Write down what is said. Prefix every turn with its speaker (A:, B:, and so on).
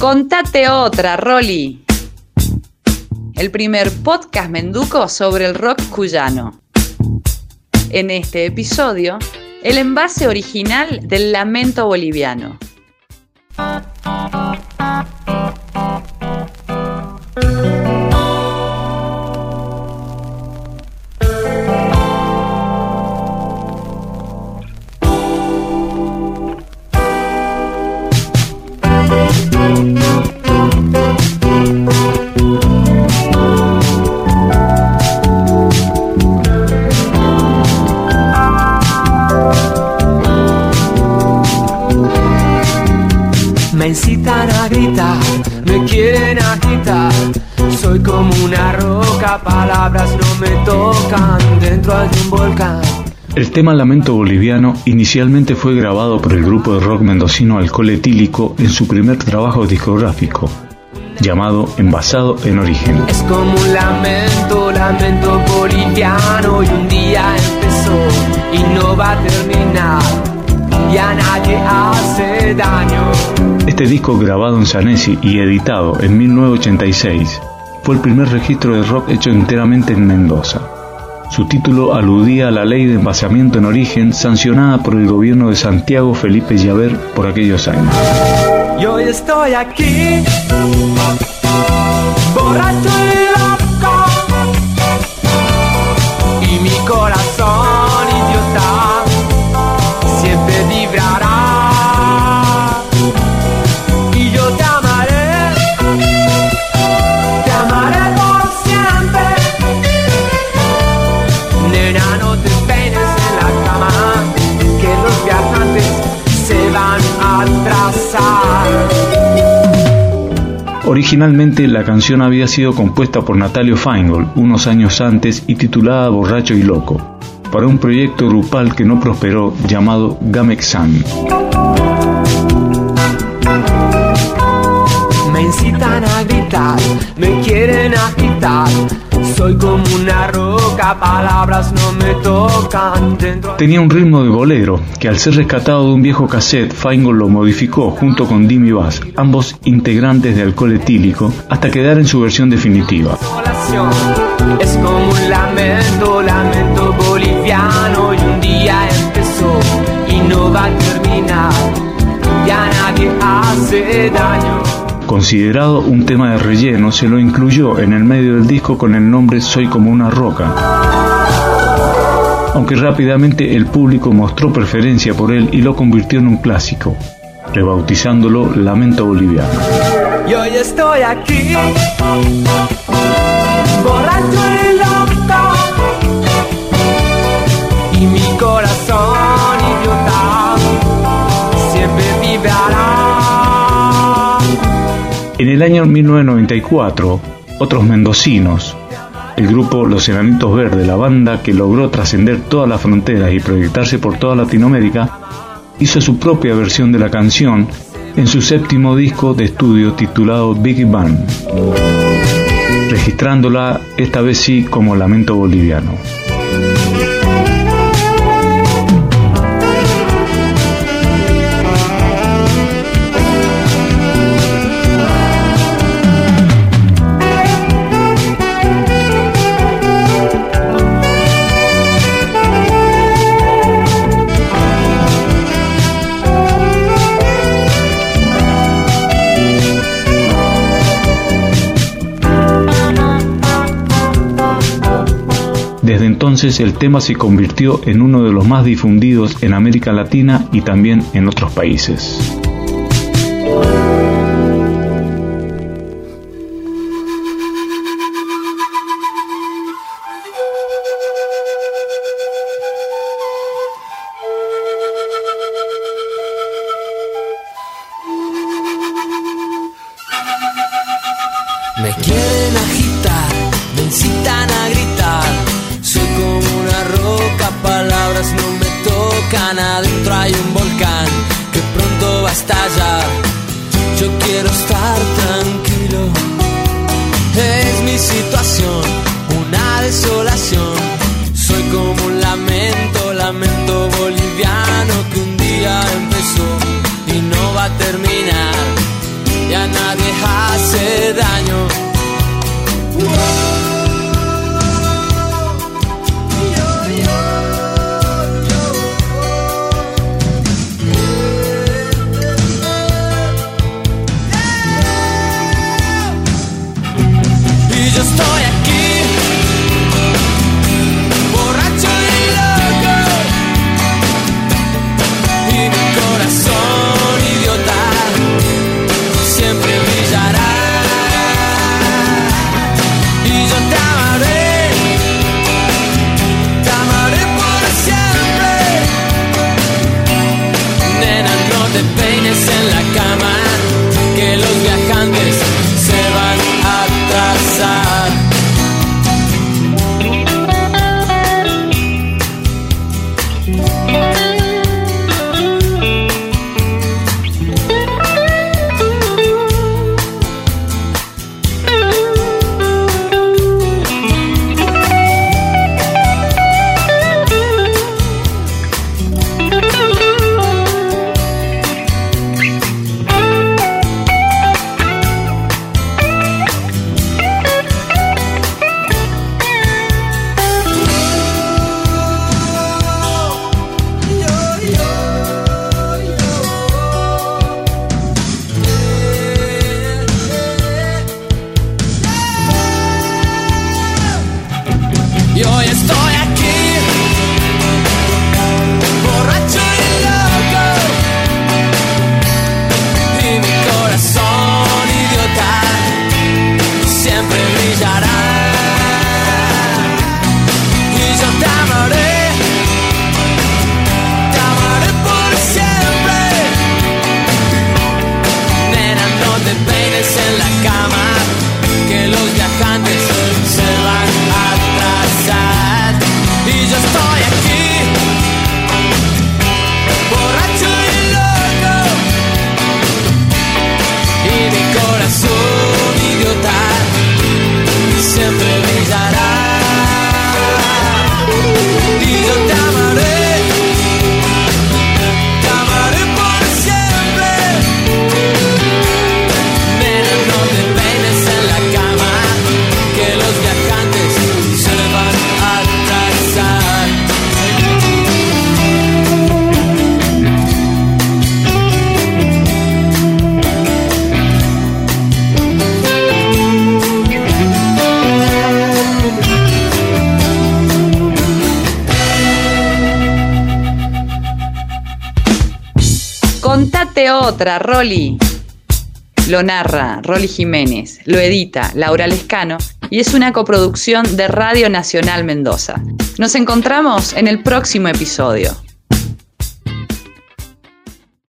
A: Contate otra, Rolly. El primer podcast menduco sobre el rock cuyano. En este episodio, el envase original del lamento boliviano.
B: Me incitan a gritar, me quieren agitar. Soy como una roca, palabras no me tocan dentro de un volcán.
C: El tema Lamento Boliviano inicialmente fue grabado por el grupo de rock mendocino Alcohol Etílico en su primer trabajo discográfico, llamado Envasado en Origen.
B: Es como un lamento, lamento boliviano y un día empezó y no va a terminar. Y a nadie hace daño.
C: Este disco grabado en Sanesi y editado en 1986 fue el primer registro de rock hecho enteramente en Mendoza. Su título aludía a la ley de envasamiento en origen sancionada por el gobierno de Santiago Felipe Llaver por aquellos años. Originalmente la canción había sido compuesta por Natalio Feingold unos años antes y titulada Borracho y Loco, para un proyecto grupal que no prosperó llamado Gamexan.
B: Me incitan a gritar, me quieren agitar. Soy como una roca, palabras no me tocan dentro.
C: Tenía un ritmo de bolero que al ser rescatado de un viejo cassette, Feingold lo modificó junto con Dimmy Bass, ambos integrantes de Alcohol Etílico, hasta quedar en su versión definitiva.
B: Es como un lamento, lamento boliviano y un día empezó y no va a terminar. Ya nadie hace daño.
C: Considerado un tema de relleno, se lo incluyó en el medio del disco con el nombre Soy como una roca. Aunque rápidamente el público mostró preferencia por él y lo convirtió en un clásico, rebautizándolo Lamento Boliviano.
B: Y hoy estoy aquí,
C: el año 1994, otros mendocinos, el grupo Los Enanitos Verdes, la banda que logró trascender todas las fronteras y proyectarse por toda Latinoamérica, hizo su propia versión de la canción en su séptimo disco de estudio titulado Big Bang, registrándola esta vez sí como Lamento Boliviano. Desde entonces el tema se convirtió en uno de los más difundidos en América Latina y también en otros países.
B: no me tocan, adentro hay un volcán que pronto va a estallar. Yo quiero estar tranquilo, es mi situación, una desolación. Soy como un lamento, lamento boliviano que un día empezó y no va a terminar. Ya nadie hace daño.
A: Contate otra, Rolly. Lo narra Rolly Jiménez, lo edita Laura Lescano y es una coproducción de Radio Nacional Mendoza. Nos encontramos en el próximo episodio.